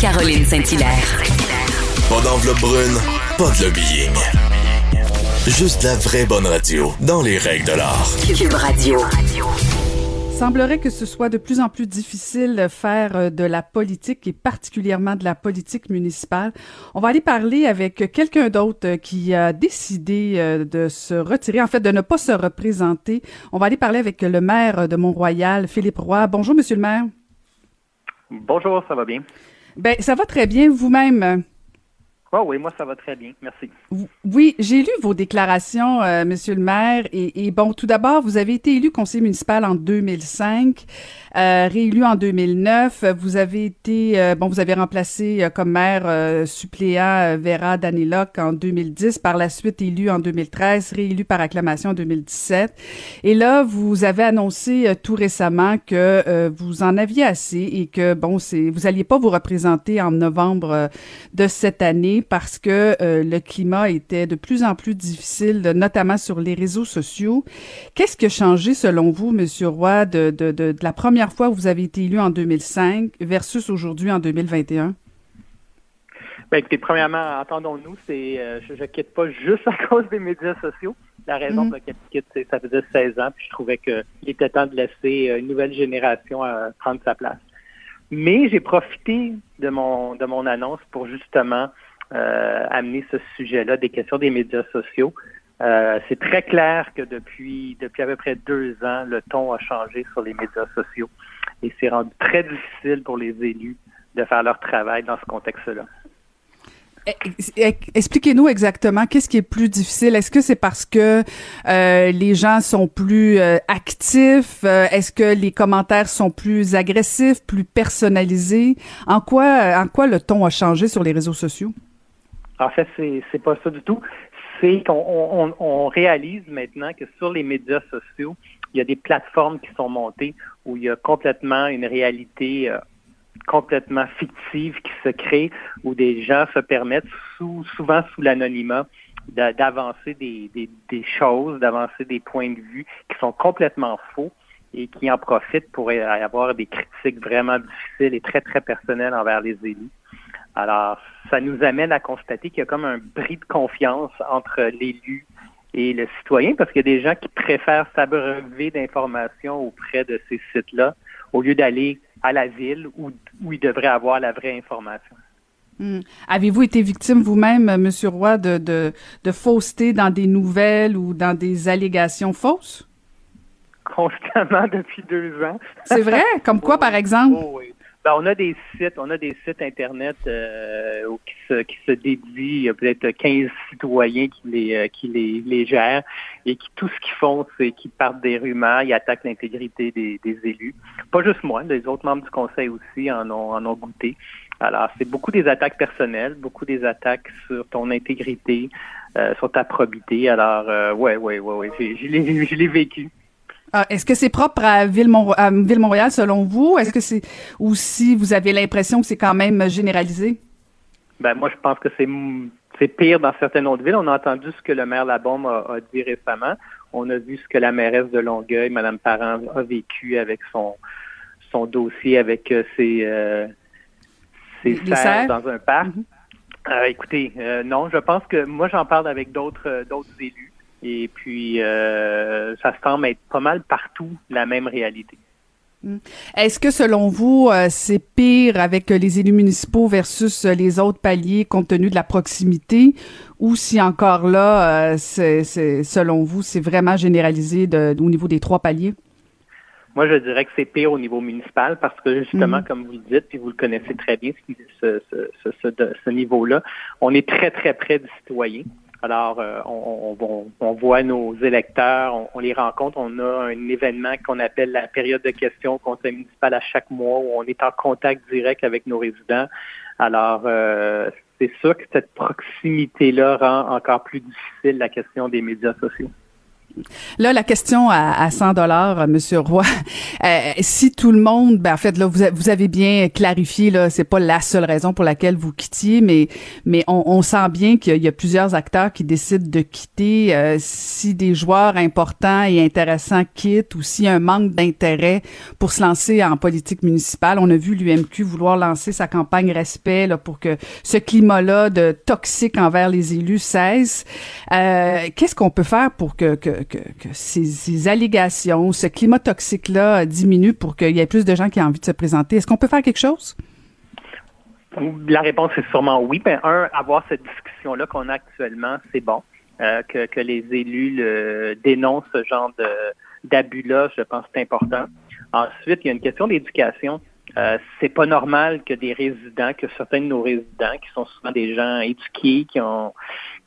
Caroline Saint-Hilaire. Pas d'enveloppe brune, pas de lobbying. Juste la vraie bonne radio, dans les règles de l'art. Cube Radio. Semblerait que ce soit de plus en plus difficile de faire euh, de la politique et particulièrement de la politique municipale. On va aller parler avec quelqu'un d'autre euh, qui a décidé euh, de se retirer, en fait de ne pas se représenter. On va aller parler avec le maire de Mont-Royal, Philippe Roy. Bonjour, monsieur le maire. Bonjour, ça va bien? Ben, ça va très bien vous-même? Oh oui, moi ça va très bien, merci. Oui, j'ai lu vos déclarations, euh, Monsieur le maire, et, et bon, tout d'abord, vous avez été élu conseiller municipal en 2005. Euh, réélu en 2009. Vous avez été, euh, bon, vous avez remplacé euh, comme maire suppléant Vera Daniloc en 2010, par la suite élu en 2013, réélu par acclamation en 2017. Et là, vous avez annoncé tout récemment que vous en aviez assez et que, bon, c'est, vous alliez pas vous représenter en novembre de cette année parce que le climat était de plus en plus difficile, notamment sur les réseaux sociaux. Qu'est-ce qui a changé selon vous, Monsieur Roy, de, de, de, de la première fois où vous avez été élu en 2005 versus aujourd'hui en 2021? Bien, écoutez, premièrement, entendons-nous, c'est euh, je, ne quitte pas juste à cause des médias sociaux. La raison mhm. pour laquelle je quitte, c'est ça faisait 16 ans, puis je trouvais qu'il était temps de laisser euh, une nouvelle génération euh, prendre sa place. Mais j'ai profité de mon de mon annonce pour justement amener ce sujet-là, des questions des médias sociaux. Euh, c'est très clair que depuis, depuis à peu près deux ans, le ton a changé sur les médias sociaux et c'est rendu très difficile pour les élus de faire leur travail dans ce contexte-là. Expliquez-nous exactement qu'est-ce qui est plus difficile. Est-ce que c'est parce que euh, les gens sont plus euh, actifs? Est-ce que les commentaires sont plus agressifs, plus personnalisés? En quoi, en quoi le ton a changé sur les réseaux sociaux? En fait, c'est c'est pas ça du tout c'est qu'on on, réalise maintenant que sur les médias sociaux, il y a des plateformes qui sont montées où il y a complètement une réalité euh, complètement fictive qui se crée, où des gens se permettent, sous, souvent sous l'anonymat, d'avancer des, des, choses, d'avancer des points de vue qui sont complètement faux et qui en profitent pour avoir des critiques vraiment difficiles et très, très personnelles envers les élus. Alors, ça nous amène à constater qu'il y a comme un bris de confiance entre l'élu et le citoyen, parce qu'il y a des gens qui préfèrent s'abreuver d'informations auprès de ces sites-là au lieu d'aller à la ville où, où ils devraient avoir la vraie information. Hmm. Avez-vous été victime vous-même, M. Roy, de, de, de fausseté dans des nouvelles ou dans des allégations fausses? Constamment depuis deux ans. C'est vrai? Comme quoi, par exemple? Oh, oui. Ben, on a des sites, on a des sites internet euh, qui se dédient. Il y a peut-être 15 citoyens qui les euh, qui les, gèrent et qui tout ce qu'ils font, c'est qu'ils partent des rumeurs, ils attaquent l'intégrité des, des, élus. Pas juste moi, les autres membres du conseil aussi en ont en ont goûté. Alors, c'est beaucoup des attaques personnelles, beaucoup des attaques sur ton intégrité, euh, sur ta probité. Alors, euh, ouais, ouais, ouais, ouais, je l'ai vécu. Ah, est-ce que c'est propre à Ville-Montréal selon vous? Est-ce que c'est ou si vous avez l'impression que c'est quand même généralisé? Ben moi je pense que c'est pire dans certaines autres villes. On a entendu ce que le maire Labombe a, a, dit récemment. On a vu ce que la mairesse de Longueuil, Mme Parent, a vécu avec son son dossier avec euh, ses, euh, ses serres dans un parc. Mm-hmm. Euh, écoutez, non, je pense que moi j'en parle avec d'autres d'autres élus. Et puis, euh, ça semble être pas mal partout la même réalité. Hmm. Est-ce que selon vous, euh, c'est pire avec les élus municipaux versus les autres paliers compte tenu de la proximité? Ou si encore là, euh, c'est, selon vous, c'est vraiment généralisé au niveau des trois paliers? Moi, je dirais que c'est pire au niveau municipal parce que justement, hmm. comme vous le dites, puis vous le connaissez très bien, ce, ce, ce, ce niveau-là, on est très, très près du citoyen. Alors, euh, on, on, voit nos électeurs, on, les rencontre. On a un événement qu'on appelle la période de questions au conseil municipal à chaque mois où on est en contact direct avec nos résidents. Alors, euh, c'est sûr que cette proximité-là rend encore plus difficile la question des médias sociaux. Là, la question à, à 100 dollars, Monsieur Roy, euh, si tout le monde, ben en fait, là, vous, vous avez bien clarifié, là, c'est pas la seule raison pour laquelle vous quittiez, mais mais on, on sent bien qu'il y a plusieurs acteurs qui décident de quitter. Euh, si des joueurs importants et intéressants quittent, ou s'il y a un manque d'intérêt pour se lancer en politique municipale, on a vu l'UMQ vouloir lancer sa campagne respect là, pour que ce climat-là de toxique envers les élus cesse. Euh, Qu'est-ce qu'on peut faire pour que, que que, ces, allégations, ce climat toxique-là diminue pour qu'il y ait plus de gens qui aient envie de se présenter? Est-ce qu'on peut faire quelque chose? La réponse est sûrement oui. Un, avoir cette discussion-là qu'on a actuellement, c'est bon. Euh, que, les élus dénoncent ce genre d'abus-là, je pense que c'est important. Ensuite, il y a une question d'éducation. Euh, c'est pas normal que des résidents, que certains de nos résidents, qui sont souvent des gens éduqués, qui ont,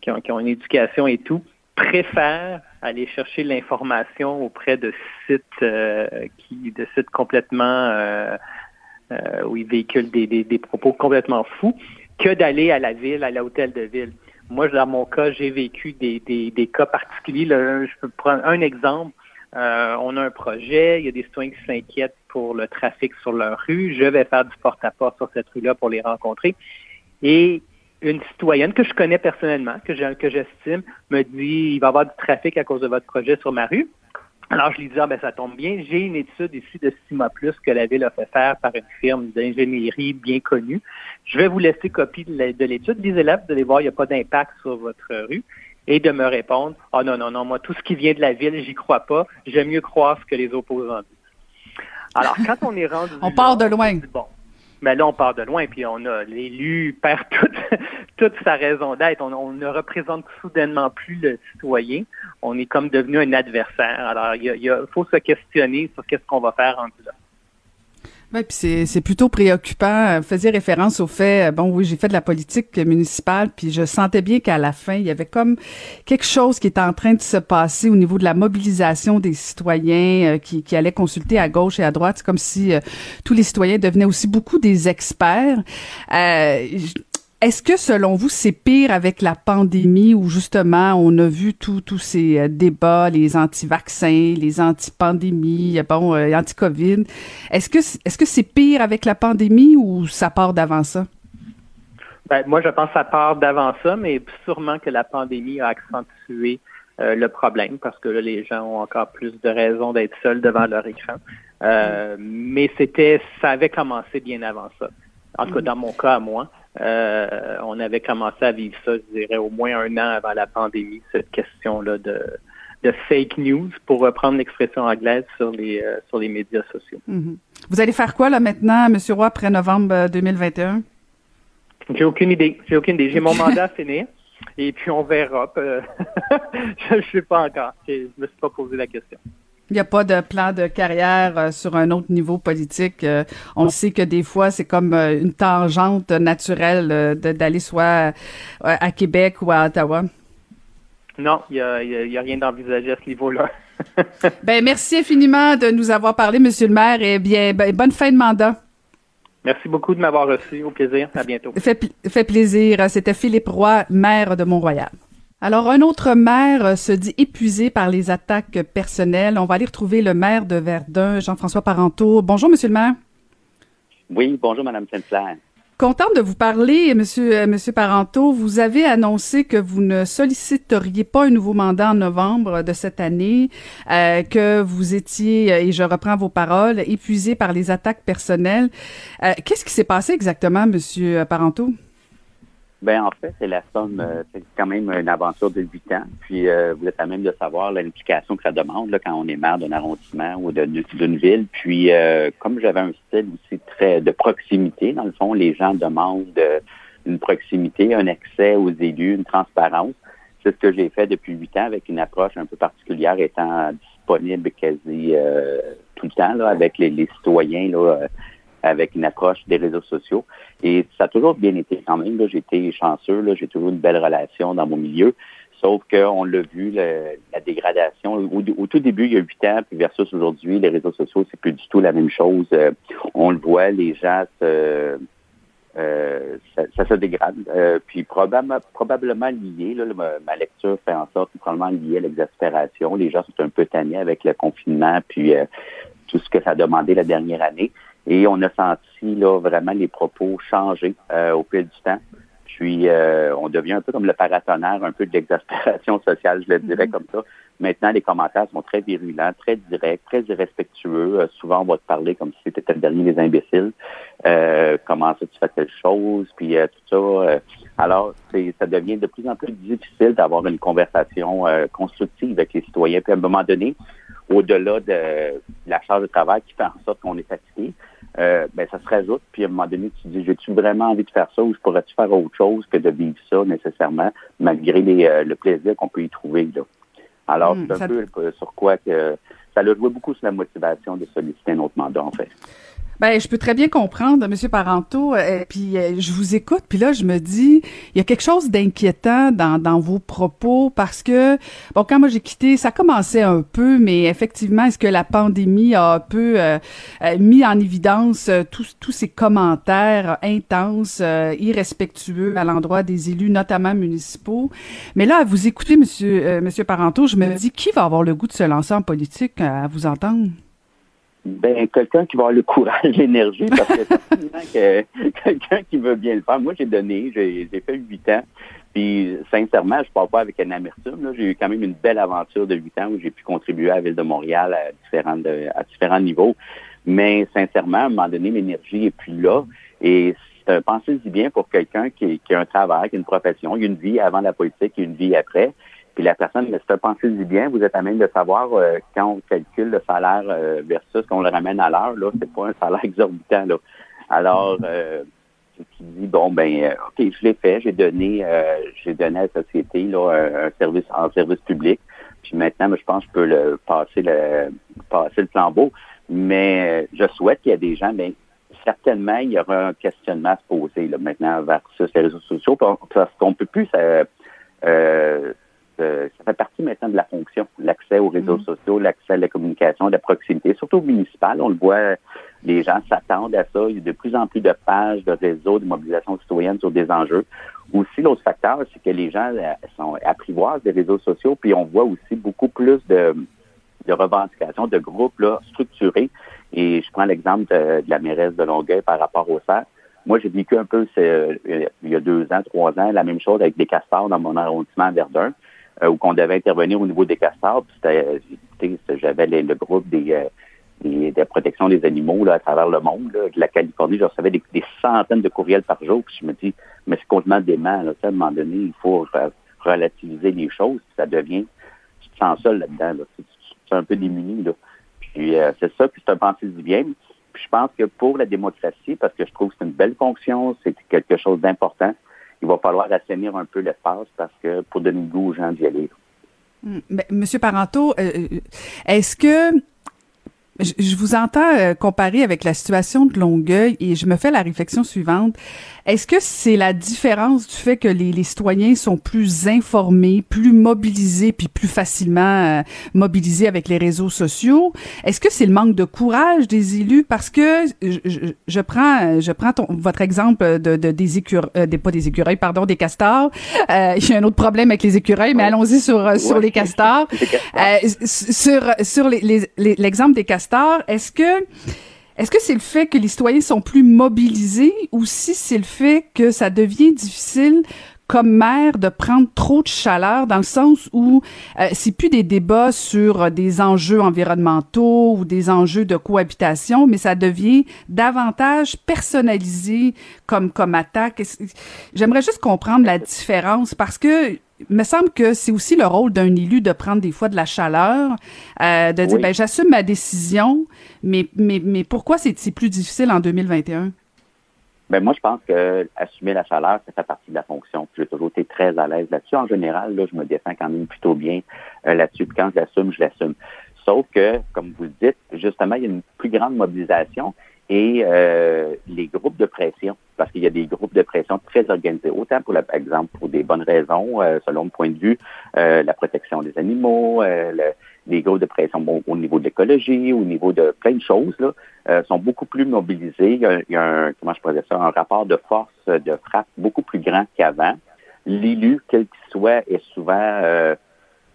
qui ont une éducation et tout, préfèrent aller chercher l'information auprès de sites euh, qui de sites complètement euh, euh, où ils véhiculent des, des, propos complètement fous que d'aller à la ville, à l'hôtel de ville. Moi, dans mon cas, j'ai vécu des, des, des cas particuliers. je peux prendre un exemple. on a un projet, il y a des citoyens qui s'inquiètent pour le trafic sur leur rue. Je vais faire du porte-à-porte sur cette rue-là pour les rencontrer. Et une citoyenne que je connais personnellement, que j'estime, me dit il va y avoir du trafic à cause de votre projet sur ma rue. Alors, je lui dis, ah, ben, ça tombe bien. J'ai une étude ici de Sima Plus que la Ville a fait faire par une firme d'ingénierie bien connue. Je vais vous laisser copie de l'étude. Les élèves, vous allez voir, il n'y a pas d'impact sur votre rue. Et de me répondre, ah, oh, non, non, non, moi, tout ce qui vient de la Ville, j'y crois pas. J'aime mieux croire ce que les opposants disent. Alors, quand on est rendu... on part de loin. Bon, mais là, on part de loin, puis on a l'élu perd toute, toute sa raison d'être. On, ne représente soudainement plus le citoyen. On est comme devenu un adversaire. Alors, il, faut se questionner sur qu'est-ce qu'on va faire en là. Oui, puis c'est plutôt préoccupant. Vous faisiez référence au fait, bon oui, j'ai fait de la politique municipale, puis je sentais bien qu'à la fin, il y avait comme quelque chose qui était en train de se passer au niveau de la mobilisation des citoyens euh, qui, qui allaient consulter à gauche et à droite. C'est comme si euh, tous les citoyens devenaient aussi beaucoup des experts. Euh, est-ce que selon vous, c'est pire avec la pandémie où justement on a vu tous ces euh, débats, les anti-vaccins, les anti-pandémies, bon, euh, anti-Covid? Est-ce que est-ce c'est pire avec la pandémie ou ça part d'avant ça? Ben, moi, je pense que ça part d'avant ça, mais sûrement que la pandémie a accentué euh, le problème parce que là, les gens ont encore plus de raisons d'être seuls devant leur écran. mais c'était, ça avait commencé bien avant ça. En tout cas, dans mon cas moi. Euh, on avait commencé à vivre ça, je dirais, au moins un an avant la pandémie, cette question-là de, de fake news, pour reprendre l'expression anglaise sur les, euh, sur les médias sociaux. Mhm. Vous allez faire quoi là maintenant, M. Roy, après novembre 2021? Euh, J'ai aucune idée. J'ai aucune idée. J'ai mon mandat à finir. Et puis on verra. je ne sais pas encore. Je ne me suis pas posé la question. Il n'y a pas de plan de carrière euh, sur un autre niveau politique. Euh, on sait que des fois, c'est comme euh, une tangente naturelle d'aller soit à Québec ou à Ottawa. Non, il n'y a, rien d'envisagé à ce niveau-là. ben, merci infiniment de nous avoir parlé, Monsieur le maire, et bien, ben, bonne fin de mandat. Merci beaucoup de m'avoir reçu. Au plaisir. À bientôt. Fait, fait plaisir. C'était Philippe Roy, maire de Mont-Royal. Alors, un autre maire euh, se dit épuisé par les attaques personnelles. On va aller retrouver le maire de Verdun, Jean-François Parenteau. Bonjour, monsieur le maire. Oui, bonjour, madame Saint-Clair. Contente de vous parler, monsieur, euh, monsieur Parenteau. Vous avez annoncé que vous ne solliciteriez pas un nouveau mandat en novembre de cette année, euh, que vous étiez, et je reprends vos paroles, épuisé par les attaques personnelles. Qu'est-ce qui s'est passé exactement, monsieur Parenteau? Ben en fait, c'est la somme, euh, c'est quand même une aventure de huit ans. Puis euh, vous êtes à même de savoir l'implication que ça demande là, quand on est maire d'un arrondissement ou d'une ville. Puis euh, comme j'avais un style aussi très de proximité, dans le fond, les gens demandent une proximité, un accès aux élus, une transparence. C'est ce que j'ai fait depuis huit ans avec une approche un peu particulière, étant disponible quasi tout le temps là, avec les, les citoyens là, avec une approche des réseaux sociaux. Et ça a toujours bien été quand même. J'ai été chanceux, j'ai toujours une belle relation dans mon milieu. Sauf qu'on l'a vu, la dégradation. Au, tout début, il y a huit ans, puis versus aujourd'hui, les réseaux sociaux, c'est plus du tout la même chose. Euh, on le voit, les gens se, ça, se dégrade. puis probablement, lié, là, ma, lecture fait en sorte, probablement lié à l'exaspération. Les gens sont un peu tannés avec le confinement, puis tout ce que ça a demandé la dernière année. Et on a senti là vraiment les propos changer au fil du temps. Puis, euh, on devient un peu comme le paratonnerre, un peu de l'exaspération sociale, je le dirais mm-hmm. comme ça. Maintenant, les commentaires sont très virulents, très directs, très irrespectueux. Euh, souvent, on va te parler comme si c'était le dernier des imbéciles. Euh, comment ça, tu fais telle chose, puis tout ça. alors, ça devient de plus en plus difficile d'avoir une conversation constructive avec les citoyens. Puis, à un moment donné, au-delà de la charge de travail qui fait en sorte qu'on est fatigué, euh, ben, ça se rajoute. Puis à un moment donné, tu te dis, j'ai-tu vraiment envie de faire ça ou je pourrais-tu faire autre chose que de vivre ça nécessairement, malgré les, euh, le plaisir qu'on peut y trouver. Là? Alors, hmm, c'est un peu sur quoi que ça a joué beaucoup sur la motivation de solliciter un autre mandat, en fait. Ben, je peux très bien comprendre, Monsieur Parenteau. Euh, puis euh, je vous écoute, puis là, je me dis, il y a quelque chose d'inquiétant dans, dans vos propos parce que, bon, quand moi j'ai quitté, ça commençait un peu, mais effectivement, est-ce que la pandémie a un peu euh, mis en évidence tous tous ces commentaires intenses, irrespectueux à l'endroit des élus, notamment municipaux? Mais là, à vous écouter, Monsieur Monsieur Parenteau, je me dis, qui va avoir le goût de se lancer en politique à vous entendre? Ben, quelqu'un qui va avoir le courage, l'énergie, parce que que quelqu'un qui veut bien le faire. Moi, j'ai donné, j'ai fait huit ans. Puis, sincèrement, je parle pas avec un amertume. J'ai eu quand même une belle aventure de huit ans où j'ai pu contribuer à la Ville de Montréal à différents, à différents niveaux. Mais sincèrement, à un moment donné, l'énergie est plus là. Et c'est un pensez-y bien pour quelqu'un qui, qui, a un travail, qui a une profession, il y a une vie avant la politique, il y a une vie après. Puis la personne, mais c'est un pensez-y bien, vous êtes à même de savoir euh, quand on calcule le salaire euh, versus qu'on le ramène à l'heure, là, c'est pas un salaire exorbitant. Là. Alors, euh, tu dis bon ben ok, je l'ai fait, j'ai donné, j'ai donné à la société là un, service en service public. Puis maintenant, je pense que je peux le passer le passer le flambeau. Mais je souhaite qu'il y ait des gens, ben, certainement, il y aura un questionnement à se poser là, maintenant versus les réseaux sociaux, parce qu'on peut plus euh, euh, ça fait partie maintenant de la fonction, l'accès aux réseaux mm. sociaux, l'accès à la communication, la proximité, surtout municipal. On le voit, les gens s'attendent à ça. Il y a de plus en plus de pages, de réseaux, de mobilisation citoyenne sur des enjeux. Aussi, l'autre facteur, c'est que les gens euh, sont apprivoisent des réseaux sociaux, puis on voit aussi beaucoup plus de, revendications, de groupes là, structurés. Et je prends l'exemple de, la mairesse de Longueuil par rapport au CERF. Moi, j'ai vécu un peu, euh, il y a deux ans, trois ans, la même chose avec des castors dans mon arrondissement à Verdun. Euh, où qu'on devait intervenir au niveau des castors. J'avais le groupe des, euh, des, de protection des animaux là, à travers le monde, de la Californie. Je recevais des, centaines de courriels par jour. Puis je me dis, mais c'est complètement dément. Là, à un moment donné, il faut relativiser les choses. ça devient, tu te sens seul là-dedans. Là. Tu, es un peu démuni. Là. Puis euh, c'est ça, puis c'est un pensée du bien. Puis je pense que pour la démocratie, parce que je trouve que c'est une belle fonction, c'est quelque chose d'important, il va falloir assainir un peu l'espace parce que pour donner le goût aux gens d'y aller. Hmm. Monsieur Parenteau, euh, euh, est-ce que je, vous entends euh, comparer avec la situation de Longueuil et je me fais la réflexion suivante. Est-ce que c'est la différence du fait que les, les, citoyens sont plus informés, plus mobilisés, puis plus facilement euh, mobilisés avec les réseaux sociaux? Est-ce que c'est le manque de courage des élus? Parce que je, je, prends, je prends ton, votre exemple de, de des écureuils, euh, des, pas des écureuils, pardon, des castors. Euh, il y a un autre problème avec les écureuils, mais allons-y sur sur les castors. sur sur l'exemple les, l'exemple des castors, est-ce que est-ce que c'est le fait que les citoyens sont plus mobilisés ou si c'est le fait que ça devient difficile comme maire de prendre trop de chaleur dans le sens où euh, c'est plus des débats sur des enjeux environnementaux ou des enjeux de cohabitation, mais ça devient davantage personnalisé comme comme attaque. J'aimerais juste comprendre la différence parce que me semble que c'est aussi le rôle d'un élu de prendre des fois de la chaleur, euh, de dire ben j'assume ma décision, mais mais mais pourquoi c'est plus difficile en 2021 ben moi, je pense que assumer la chaleur, ça fait partie de la fonction. J'ai toujours été très à l'aise là-dessus. En général, là, je me défends quand même plutôt bien euh, là-dessus. Puis quand je l'assume, je l'assume. Sauf que, comme vous le dites, justement, il y a une plus grande mobilisation et euh, les groupes de pression, parce qu'il y a des groupes de pression très organisés, autant pour, par exemple, pour des bonnes raisons, euh, selon mon point de vue, euh, la protection des animaux, les groupes de pression au niveau de l'écologie, au niveau de plein de choses, là, euh, sont beaucoup plus mobilisés. Il y, a, un, comment je pourrais ça, un rapport de force, de frappe beaucoup plus grand qu'avant. L'élu, quel qu'il soit, est souvent, euh,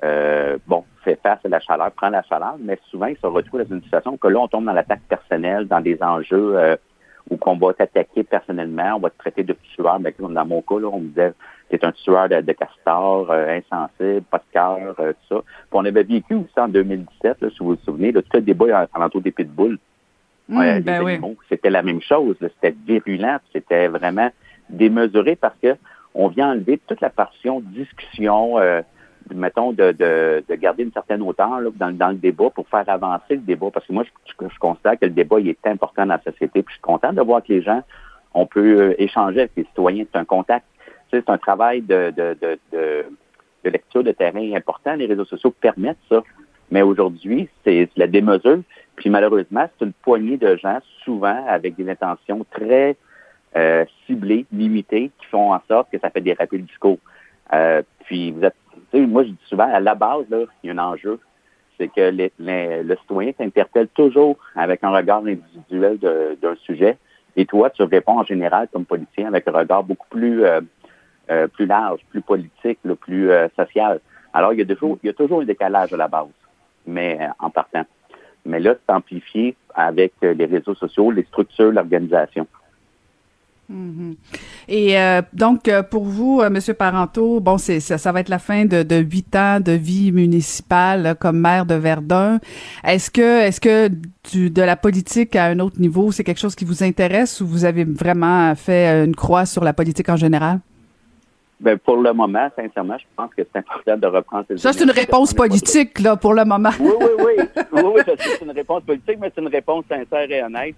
euh, bon, fait face à la chaleur, prend la chaleur, mais souvent, il se retrouve dans une situation que là, on tombe dans l'attaque personnelle, dans des enjeux euh, où qu'on va t'attaquer personnellement, on va te traiter de tueur. Mais ben, dans mon cas, là, on me disait c'est un tueur de, castor, euh, insensible, pas de cœur, euh, tout ça. Puis on avait vécu aussi en 2017, là, si vous vous souvenez, là, tout le débat l'entour des pitbulls. Mmh, ben oui. C'était la même chose. C'était virulent, c'était vraiment démesuré parce que on vient enlever toute la portion discussion, euh, mettons, de, de, de, garder une certaine hauteur là, dans, dans, le débat pour faire avancer le débat. Parce que moi, je, je, constate que le débat il est important dans la société. Puis je suis content de voir que les gens, on peut euh, échanger avec les citoyens. C'est un contact, c'est un travail de, de, de, lecture de terrain important. Les réseaux sociaux permettent ça. Mais aujourd'hui, c'est la démesure. Puis malheureusement, c'est une poignée de gens, souvent avec des intentions très euh, ciblées, limitées, qui font en sorte que ça fait des rappels discours. Euh, puis vous êtes moi, je dis souvent, à la base, il y a un enjeu. C'est que le citoyen s'interpelle toujours avec un regard individuel d'un sujet. Et toi, tu réponds en général comme politicien avec un regard beaucoup plus, euh, euh, large, plus politique, plus euh, social. Alors, il y, a toujours, il y a toujours un décalage à la base, mais en partant. Mais là, c'est amplifié avec les réseaux sociaux, les structures, l'organisation. Mhm. Et euh, donc, euh, pour vous, euh, Monsieur Parenteau, bon, c'est ça, va être la fin de huit ans de vie municipale comme maire de Verdun. Est-ce que, est-ce que du, de la politique à un autre niveau, c'est quelque chose qui vous intéresse ou vous avez vraiment fait une croix sur la politique en général? Ben, pour le moment, sincèrement, je pense que c'est important de reprendre ces Ça, c'est une réponse politique, là, pour le moment. Oui, oui, oui. oui, oui, c'est une réponse politique, mais c'est une réponse sincère et honnête.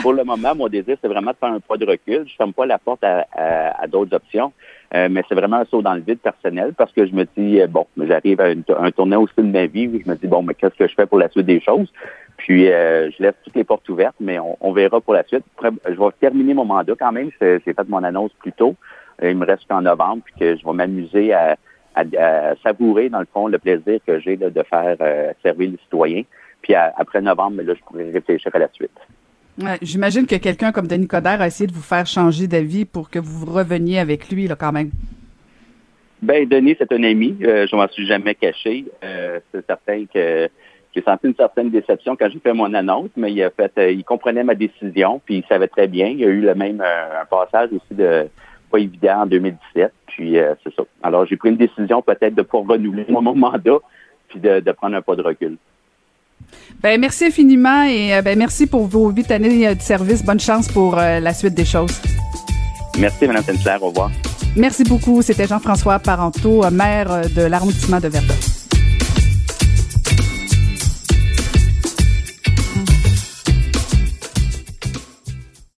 Pour le moment, mon désir, c'est vraiment de faire un pas de recul. Je ferme pas la porte à, à, d'autres options. Euh, mais c'est vraiment un saut dans le vide personnel parce que je me dis, euh, bon, j'arrive à un tournant aussi de ma vie où je me dis, bon, mais qu'est-ce que je fais pour la suite des choses? Puis, euh, je laisse toutes les portes ouvertes, mais on, on verra pour la suite. je vais terminer mon mandat quand même. J'ai fait mon annonce plus tôt. Euh, il me reste qu'en novembre, puis que je vais m'amuser à, savourer, dans le fond, le plaisir que j'ai de faire euh, servir les citoyens. Puis après novembre, là, je pourrais réfléchir à la suite. J'imagine que quelqu'un comme Denis Coderre a essayé de vous faire changer d'avis pour que vous reveniez avec lui, là, quand même. Ben, Denis, c'est un ami. Euh, je m'en suis jamais caché. c'est certain que j'ai senti une certaine déception quand j'ai fait mon annonce, mais il a fait, il comprenait ma décision, puis il savait très bien. Il y a eu le même un passage aussi de pas évident en 2017. Puis euh, c'est ça. Alors j'ai pris une décision peut-être de pas renouveler mon mandat, puis de, prendre un pas de recul. Ben merci infiniment et euh, ben merci pour vos huit années de service. Bonne chance pour euh, la suite des choses. Merci, Mme Sinclair. Au revoir. Merci beaucoup. C'était Jean-François Parenteau, maire de l'arrondissement de Verdun.